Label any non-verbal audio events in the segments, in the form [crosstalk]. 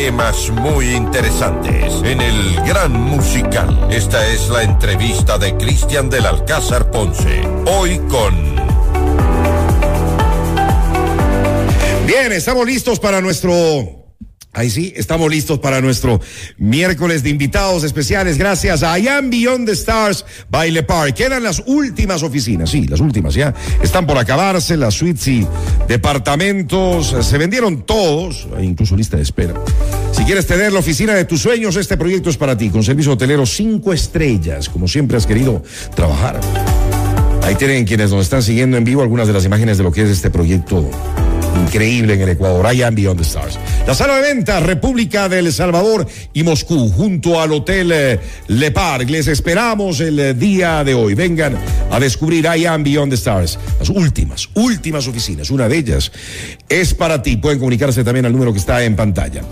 temas muy interesantes en el Gran Musical. Esta es la entrevista de Cristian del Alcázar Ponce. Hoy con... Bien, estamos listos para nuestro Ahí sí, estamos listos para nuestro miércoles de invitados especiales. Gracias a I Am Beyond the Stars Baile Park. Quedan las últimas oficinas, sí, las últimas ya. Están por acabarse, las suites y departamentos. Se vendieron todos, incluso lista de espera. Si quieres tener la oficina de tus sueños, este proyecto es para ti, con servicio hotelero cinco estrellas, como siempre has querido trabajar. Ahí tienen quienes nos están siguiendo en vivo algunas de las imágenes de lo que es este proyecto increíble en el Ecuador. I am Beyond the Stars. La sala de venta, República del Salvador y Moscú, junto al Hotel eh, Le Parc. Les esperamos el eh, día de hoy. Vengan a descubrir I am Beyond the Stars. Las últimas, últimas oficinas. Una de ellas es para ti. Pueden comunicarse también al número que está en pantalla.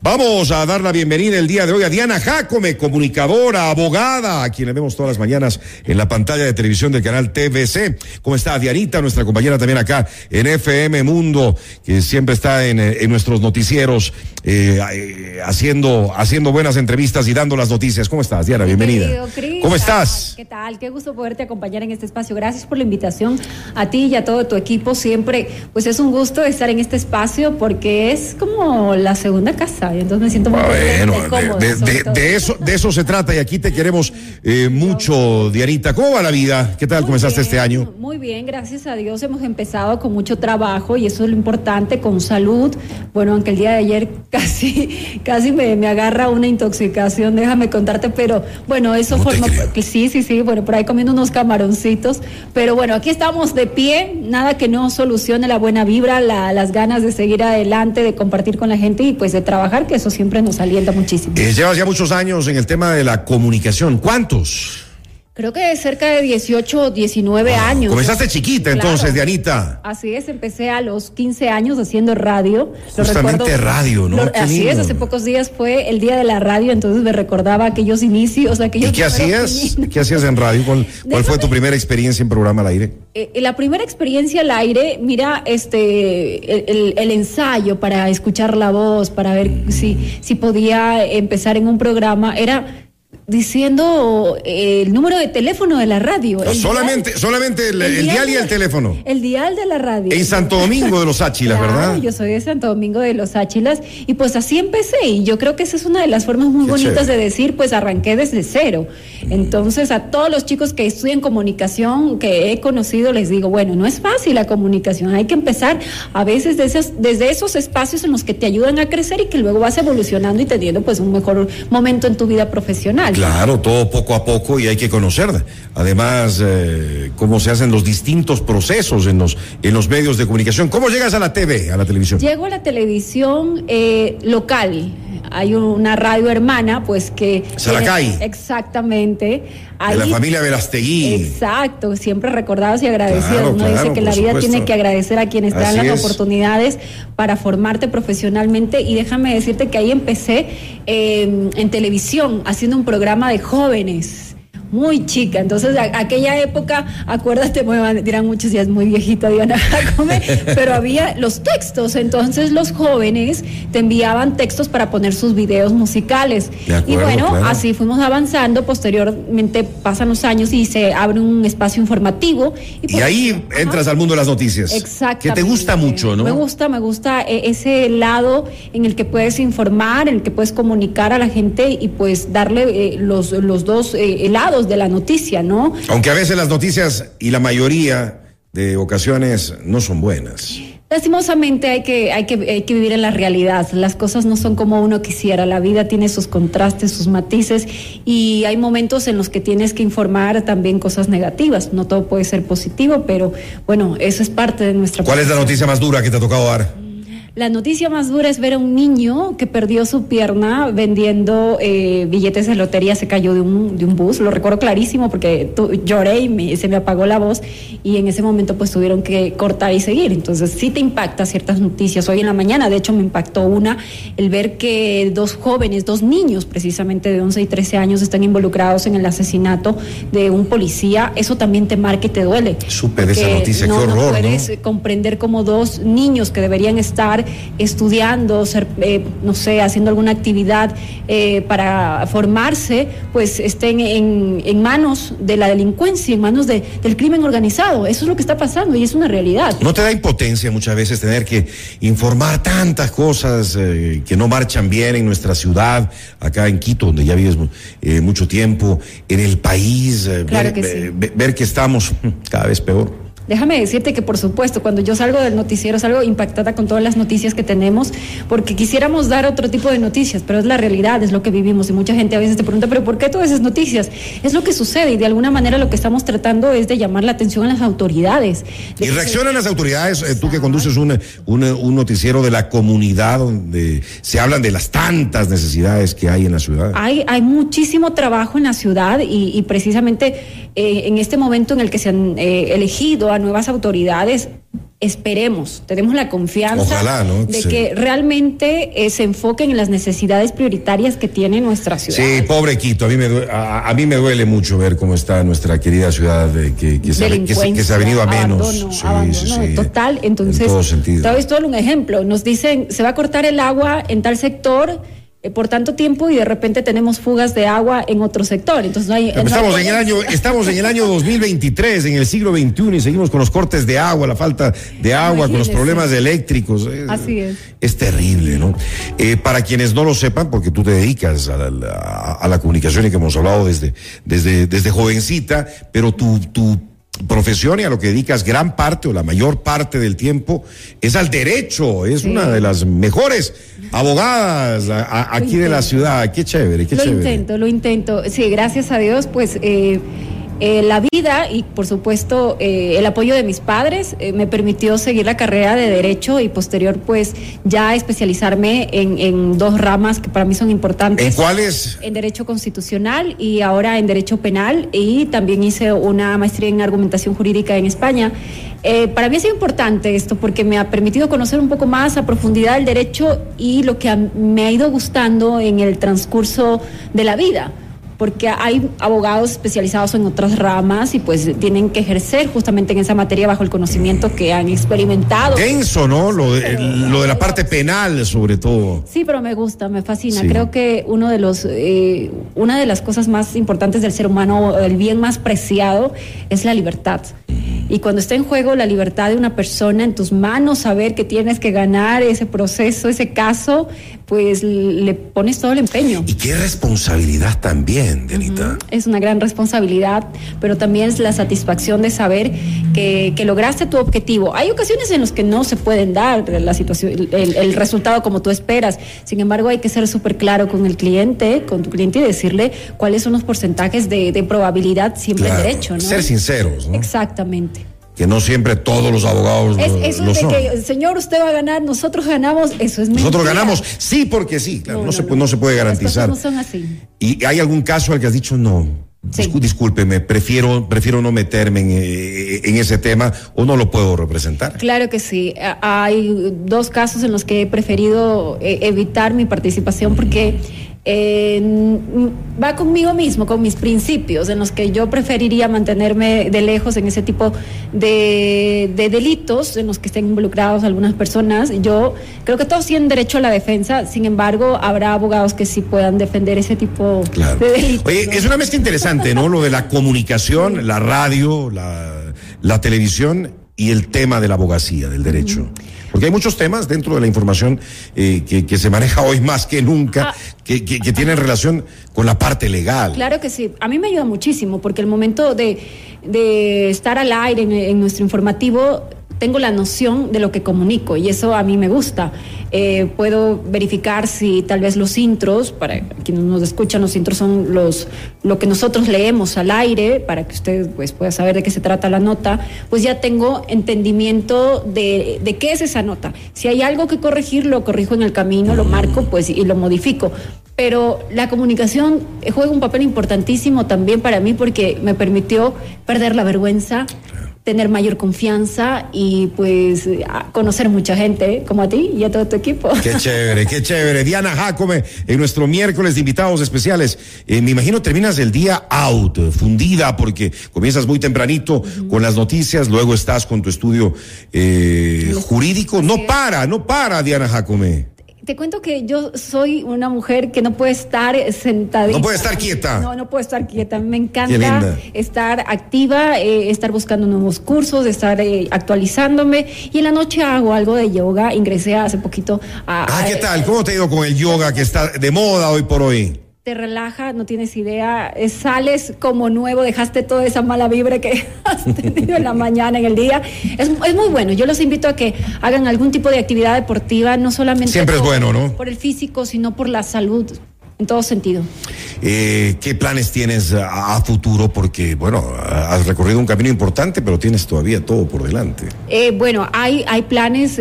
Vamos a dar la bienvenida el día de hoy a Diana Jacome, comunicadora, abogada, a quien le vemos todas las mañanas en la pantalla de televisión del canal TVC. ¿Cómo está Dianita, nuestra compañera también acá en FM Mundo? Que siempre está en, eh, nuestros noticieros eh, eh, haciendo, haciendo buenas entrevistas y dando las noticias. ¿Cómo estás, Diana? Bienvenida. ¿Cómo estás? ¿Qué tal? Qué gusto poderte acompañar en este espacio. Gracias por la invitación a ti y a todo tu equipo. Siempre, pues es un gusto estar en este espacio porque es como la segunda casa. Y entonces me siento muy bueno, de, eso, de eso se trata y aquí te queremos mucho, Dianita. ¿Cómo va la vida? ¿Qué tal comenzaste este año? Muy bien, gracias a Dios. Hemos empezado con mucho trabajo y eso es lo importante, con salud. Bueno, aunque el día de ayer casi, casi me, me agarra una intoxicación, déjame contarte, pero bueno, eso forma, sí, sí, sí, bueno, por ahí comiendo unos camaroncitos, pero bueno, aquí estamos de pie, nada que no solucione la buena vibra, la, las ganas de seguir adelante, de compartir con la gente y pues de trabajar, que eso siempre nos alienta muchísimo. Eh, llevas ya muchos años en el tema de la comunicación, ¿cuántos? Creo que cerca de 18 o 19 años. Comenzaste chiquita entonces, Dianita. Así es, empecé a los 15 años haciendo radio. Justamente radio, ¿no? así es, hace pocos días fue el día de la radio, entonces me recordaba aquellos inicios, aquellos... ¿Y qué hacías? ¿Qué hacías en radio? ¿Cuál, [laughs] fue tu primera experiencia en programa al aire? Eh, la primera experiencia al aire, mira, este, el, ensayo para escuchar la voz, para ver si, si podía empezar en un programa, era diciendo eh, el número de teléfono de la radio. solamente solamente el, dial, y el teléfono. El dial de la radio. En Santo Domingo de los Áchilas, ¿verdad? Yo soy de Santo Domingo de los Áchilas y pues así empecé y yo creo que esa es una de las formas muy bonitas de decir, pues arranqué desde cero. Entonces a todos los chicos que estudian comunicación que he conocido les digo, bueno, no es fácil la comunicación, hay que empezar a veces desde esos espacios en los que te ayudan a crecer y que luego vas evolucionando y teniendo pues un mejor momento en tu vida profesional. Claro, todo poco a poco y hay que conocer, además, eh, cómo se hacen los distintos procesos en los, en los medios de comunicación. ¿Cómo llegas a la TV, a la televisión? Llego a la televisión eh, local. Hay una radio hermana, pues que... Salacay. exactamente. de la familia Verastegui. Exacto, siempre recordados y agradecidos. Uno dice que la vida tiene que agradecer a quienes te dan las oportunidades para formarte profesionalmente. Y déjame decirte que ahí empecé eh, en televisión, haciendo un programa de jóvenes muy chica. Entonces, aquella época, acuérdate, dirán muchos, ya es muy viejita Diana [laughs] pero había los textos. Entonces, los jóvenes te enviaban textos para poner sus videos musicales. y bueno, así fuimos avanzando. Posteriormente pasan los años y se abre un espacio informativo. Y, pues, ahí entras al mundo de las noticias. Exacto. Que te gusta mucho, ¿no? Me gusta, me gusta eh, ese lado en el que puedes informar, en el que puedes comunicar a la gente y pues darle eh, los, los dos eh, lados de la noticia, ¿no? Aunque a veces las noticias y la mayoría de ocasiones no son buenas. Lastimosamente hay que, hay, que, hay que vivir en la realidad. Las cosas no son como uno quisiera. La vida tiene sus contrastes, sus matices y hay momentos en los que tienes que informar también cosas negativas. No todo puede ser positivo, pero bueno, eso es parte de nuestra. ¿Cuál es la noticia más dura que te ha tocado dar? La noticia más dura es ver a un niño que perdió su pierna vendiendo eh, billetes de lotería, se cayó de un, de un bus, lo recuerdo clarísimo porque lloré y se me apagó la voz y en ese momento pues tuvieron que cortar y seguir. Entonces sí te impacta ciertas noticias. Hoy en la mañana, de hecho, me impactó una, el ver que dos jóvenes, dos niños precisamente de 11 y 13 años están involucrados en el asesinato de un policía. Eso también te marca y te duele. Súper esa noticia, qué horror. No puedes comprender cómo dos niños que deberían estar estudiando, ser, eh, no sé, haciendo alguna actividad eh, para formarse, pues estén en, en, manos de la delincuencia, en manos de, del crimen organizado. Eso es lo que está pasando y es una realidad. ¿No te da impotencia muchas veces tener que informar tantas cosas eh, que no marchan bien en nuestra ciudad, acá en Quito, donde ya vives mucho tiempo, en el país, ver, que ver que estamos [laughs] cada vez peor? Déjame decirte que, por supuesto, cuando yo salgo del noticiero salgo impactada con todas las noticias que tenemos, porque quisiéramos dar otro tipo de noticias, pero es la realidad, es lo que vivimos. Y mucha gente a veces te pregunta, ¿pero por qué todas esas noticias? Es lo que sucede y de alguna manera lo que estamos tratando es de llamar la atención a las autoridades. ¿Y reaccionan las autoridades? Eh, tú que conduces un, un, noticiero de la comunidad donde se hablan de las tantas necesidades que hay en la ciudad. Hay, hay muchísimo trabajo en la ciudad y, precisamente eh, en este momento en el que se han eh, elegido a nuevas autoridades, esperemos, tenemos la confianza de que realmente eh, se enfoquen en las necesidades prioritarias que tiene nuestra ciudad. Sí, pobre Quito, a mí me, duele, a, mí me duele mucho ver cómo está nuestra querida ciudad que, que, se, que, se, ha venido a menos. total, entonces, en todo, un ejemplo, nos dicen, se va a cortar el agua en tal sector eh, por tanto tiempo y de repente tenemos fugas de agua en otro sector. Entonces hay, estamos, en el año, estamos en el año 2023, en el siglo XXI y seguimos con los cortes de agua, la falta de agua, con los problemas eléctricos. Así es. Es terrible, ¿no? Eh, para quienes no lo sepan, porque tú te dedicas a la, comunicación y que hemos hablado desde, desde, desde jovencita, pero tu, tu profesión y a lo que dedicas gran parte o la mayor parte del tiempo es al derecho, es una de las mejores abogadas aquí de la ciudad, qué chévere, qué chévere. Lo intento, lo intento, sí, gracias a Dios, pues eh, eh, la vida y por supuesto eh, el apoyo de mis padres eh, me permitió seguir la carrera de derecho y posterior pues ya especializarme en, dos ramas que para mí son importantes. ¿En cuáles? En derecho constitucional y ahora en derecho penal y también hice una maestría en argumentación jurídica en España. para mí sido importante esto porque me ha permitido conocer un poco más a profundidad el derecho y lo que me ha ido gustando en el transcurso de la vida porque hay abogados especializados en otras ramas y pues tienen que ejercer justamente en esa materia bajo el conocimiento que han experimentado. Tenso, ¿no? Lo de, lo de la parte penal, sobre todo. Sí, pero me gusta, me fascina. Creo que uno de los, eh, una de las cosas más importantes del ser humano, el bien más preciado, es la libertad. Y cuando está en juego la libertad de una persona en tus manos, saber que tienes que ganar ese proceso, ese caso, pues le pones todo el empeño. Y qué responsabilidad también, Delita. Es una gran responsabilidad, pero también es la satisfacción de saber que, lograste tu objetivo. Hay ocasiones en las que no se pueden dar la situación, el, resultado como tú esperas. Sin embargo, hay que ser súper claro con el cliente, con tu cliente y decirle cuáles son los porcentajes de, probabilidad siempre derecho. ¿no? Ser sinceros. Exactamente que no siempre todos los abogados es, eso de que señor usted va a ganar nosotros ganamos eso es nosotros ganamos sí porque sí claro no, se, no, se puede garantizar no son así y hay algún caso al que has dicho no Discúlpeme, prefiero, prefiero no meterme en, eh, en, ese tema o no lo puedo representar. Claro que sí. Hay dos casos en los que he preferido eh, evitar mi participación porque va conmigo mismo, con mis principios, en los que yo preferiría mantenerme de lejos en ese tipo de, delitos en los que estén involucrados algunas personas. Yo creo que todos tienen derecho a la defensa, sin embargo, habrá abogados que sí puedan defender ese tipo de delitos. Oye, es una mezcla interesante, ¿no? Lo de la comunicación, la radio, la, la televisión y el tema de la abogacía, del derecho. Porque hay muchos temas dentro de la información eh, que, se maneja hoy más que nunca, ah. Que, tienen relación con la parte legal. Claro que sí. A mí me ayuda muchísimo, porque el momento de, estar al aire en nuestro informativo tengo la noción de lo que comunico y eso a mí me gusta. Eh, puedo verificar si tal vez los intros, para quienes nos escuchan, los intros son los lo que nosotros leemos al aire, para que usted pues, pueda saber de qué se trata la nota, pues ya tengo entendimiento de, de qué es esa nota. Si hay algo que corregir, lo corrijo en el camino, lo marco pues y lo modifico pero la comunicación juega un papel importantísimo también para mí porque me permitió perder la vergüenza, tener mayor confianza y pues conocer mucha gente como a ti y a todo tu equipo. Qué [laughs] chévere, qué chévere. Diana Jacome, en nuestro miércoles de invitados especiales. Eh, me imagino terminas el día out, fundida, porque comienzas muy tempranito con las noticias, luego estás con tu estudio eh, jurídico. No para, no para, Diana Jacome. Te cuento que yo soy una mujer que no puede estar sentada. No puede estar quieta. No, no puedo estar quieta. Me encanta estar activa, eh, estar buscando nuevos cursos, estar eh, actualizándome. Y en la noche hago algo de yoga. Ingresé hace poquito a. Ah, ¿qué tal? ¿Cómo te ha ido con el yoga que está de moda hoy por hoy? Te relaja, no tienes idea, eh, sales como nuevo, dejaste toda esa mala vibra que [laughs] has tenido en la mañana, en el día. Es, muy bueno. Yo los invito a que hagan algún tipo de actividad deportiva, no solamente Siempre es bueno, ¿no? por el físico, sino por la salud. En todo sentido. Eh, ¿Qué planes tienes a, futuro? Porque, bueno, has recorrido un camino importante, pero tienes todavía todo por delante. Eh, bueno, hay, hay planes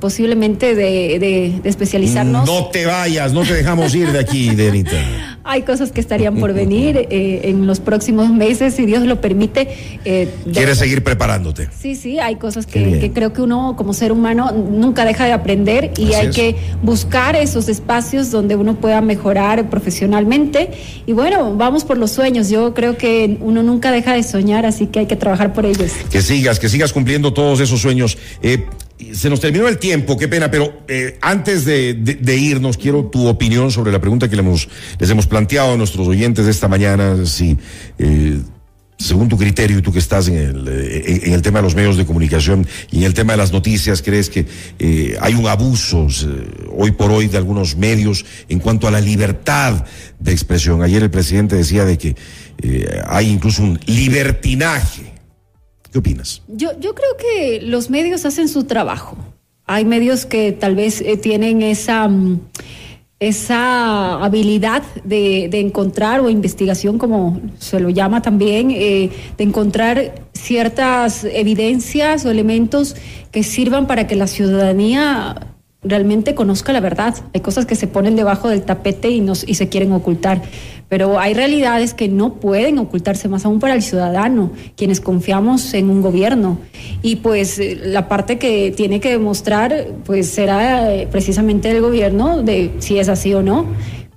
posiblemente de, de, especializarnos. No te vayas, no te dejamos ir de aquí, [laughs] Denita. Hay cosas que estarían por venir eh, en los próximos meses, si Dios lo permite. Eh, ¿Quieres seguir preparándote? Sí, sí, hay cosas que, creo que uno como ser humano nunca deja de aprender y hay que buscar esos espacios donde uno pueda mejorar profesionalmente. Y bueno, vamos por los sueños. Yo creo que uno nunca deja de soñar, así que hay que trabajar por ellos. Que sigas, que sigas cumpliendo todos esos sueños. Eh, se nos terminó el tiempo, qué pena, pero eh, antes de, irnos, quiero tu opinión sobre la pregunta que le hemos, les hemos planteado a nuestros oyentes de esta mañana, si eh, según tu criterio y tú que estás en el, eh, en, el tema de los medios de comunicación y en el tema de las noticias, ¿crees que hay un abuso hoy por hoy de algunos medios en cuanto a la libertad de expresión? Ayer el presidente decía de que hay incluso un libertinaje ¿Qué opinas? Yo, yo creo que los medios hacen su trabajo. Hay medios que tal vez eh, tienen esa, mm, esa habilidad de, encontrar o investigación, como se lo llama también, eh, de encontrar ciertas evidencias o elementos que sirvan para que la ciudadanía realmente conozca la verdad. Hay cosas que se ponen debajo del tapete y, nos, y se quieren ocultar. Pero hay realidades que no pueden ocultarse, más aún para el ciudadano, quienes confiamos en un gobierno. Y pues eh, la parte que tiene que demostrar, pues será eh, precisamente el gobierno de si es así o no.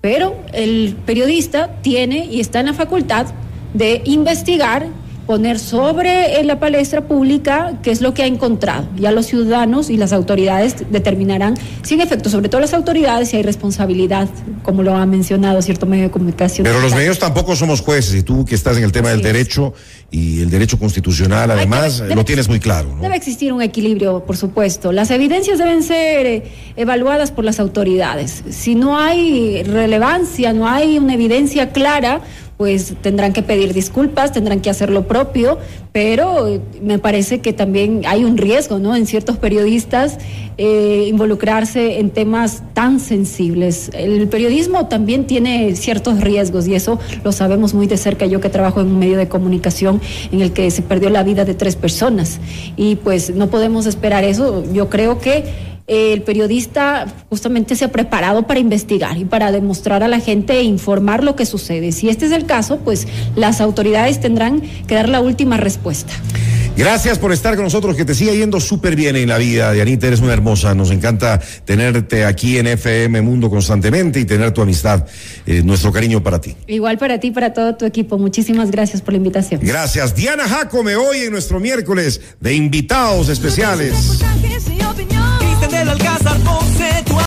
Pero el periodista tiene y está en la facultad de investigar poner sobre en la palestra pública qué es lo que ha encontrado. Ya los ciudadanos y las autoridades determinarán, sin efecto, sobre todo las autoridades, si hay responsabilidad, como lo ha mencionado cierto medio de comunicación. Pero los medios tampoco somos jueces, y tú que estás en el tema del derecho y el derecho constitucional, además, lo tienes muy claro. Debe existir un equilibrio, por supuesto. Las evidencias deben ser eh, evaluadas por las autoridades. Si no hay relevancia, no hay una evidencia clara, pues tendrán que pedir disculpas, tendrán que hacer lo propio, pero me parece que también hay un riesgo, ¿no? En ciertos periodistas eh, involucrarse en temas tan sensibles. El periodismo también tiene ciertos riesgos y eso lo sabemos muy de cerca. Yo que trabajo en un medio de comunicación en el que se perdió la vida de tres personas y pues no podemos esperar eso. Yo creo que el periodista justamente se ha preparado para investigar y para demostrar a la gente e informar lo que sucede. Si este es el caso, pues las autoridades tendrán que dar la última respuesta. Gracias por estar con nosotros, que te siga yendo súper bien en la vida. Dianita, eres una hermosa. Nos encanta tenerte aquí en FM Mundo constantemente y tener tu amistad. Eh, nuestro cariño para ti. Igual para ti, para todo tu equipo. Muchísimas gracias por la invitación. Gracias. Diana Jacome, hoy en nuestro miércoles de invitados especiales visten del alcázar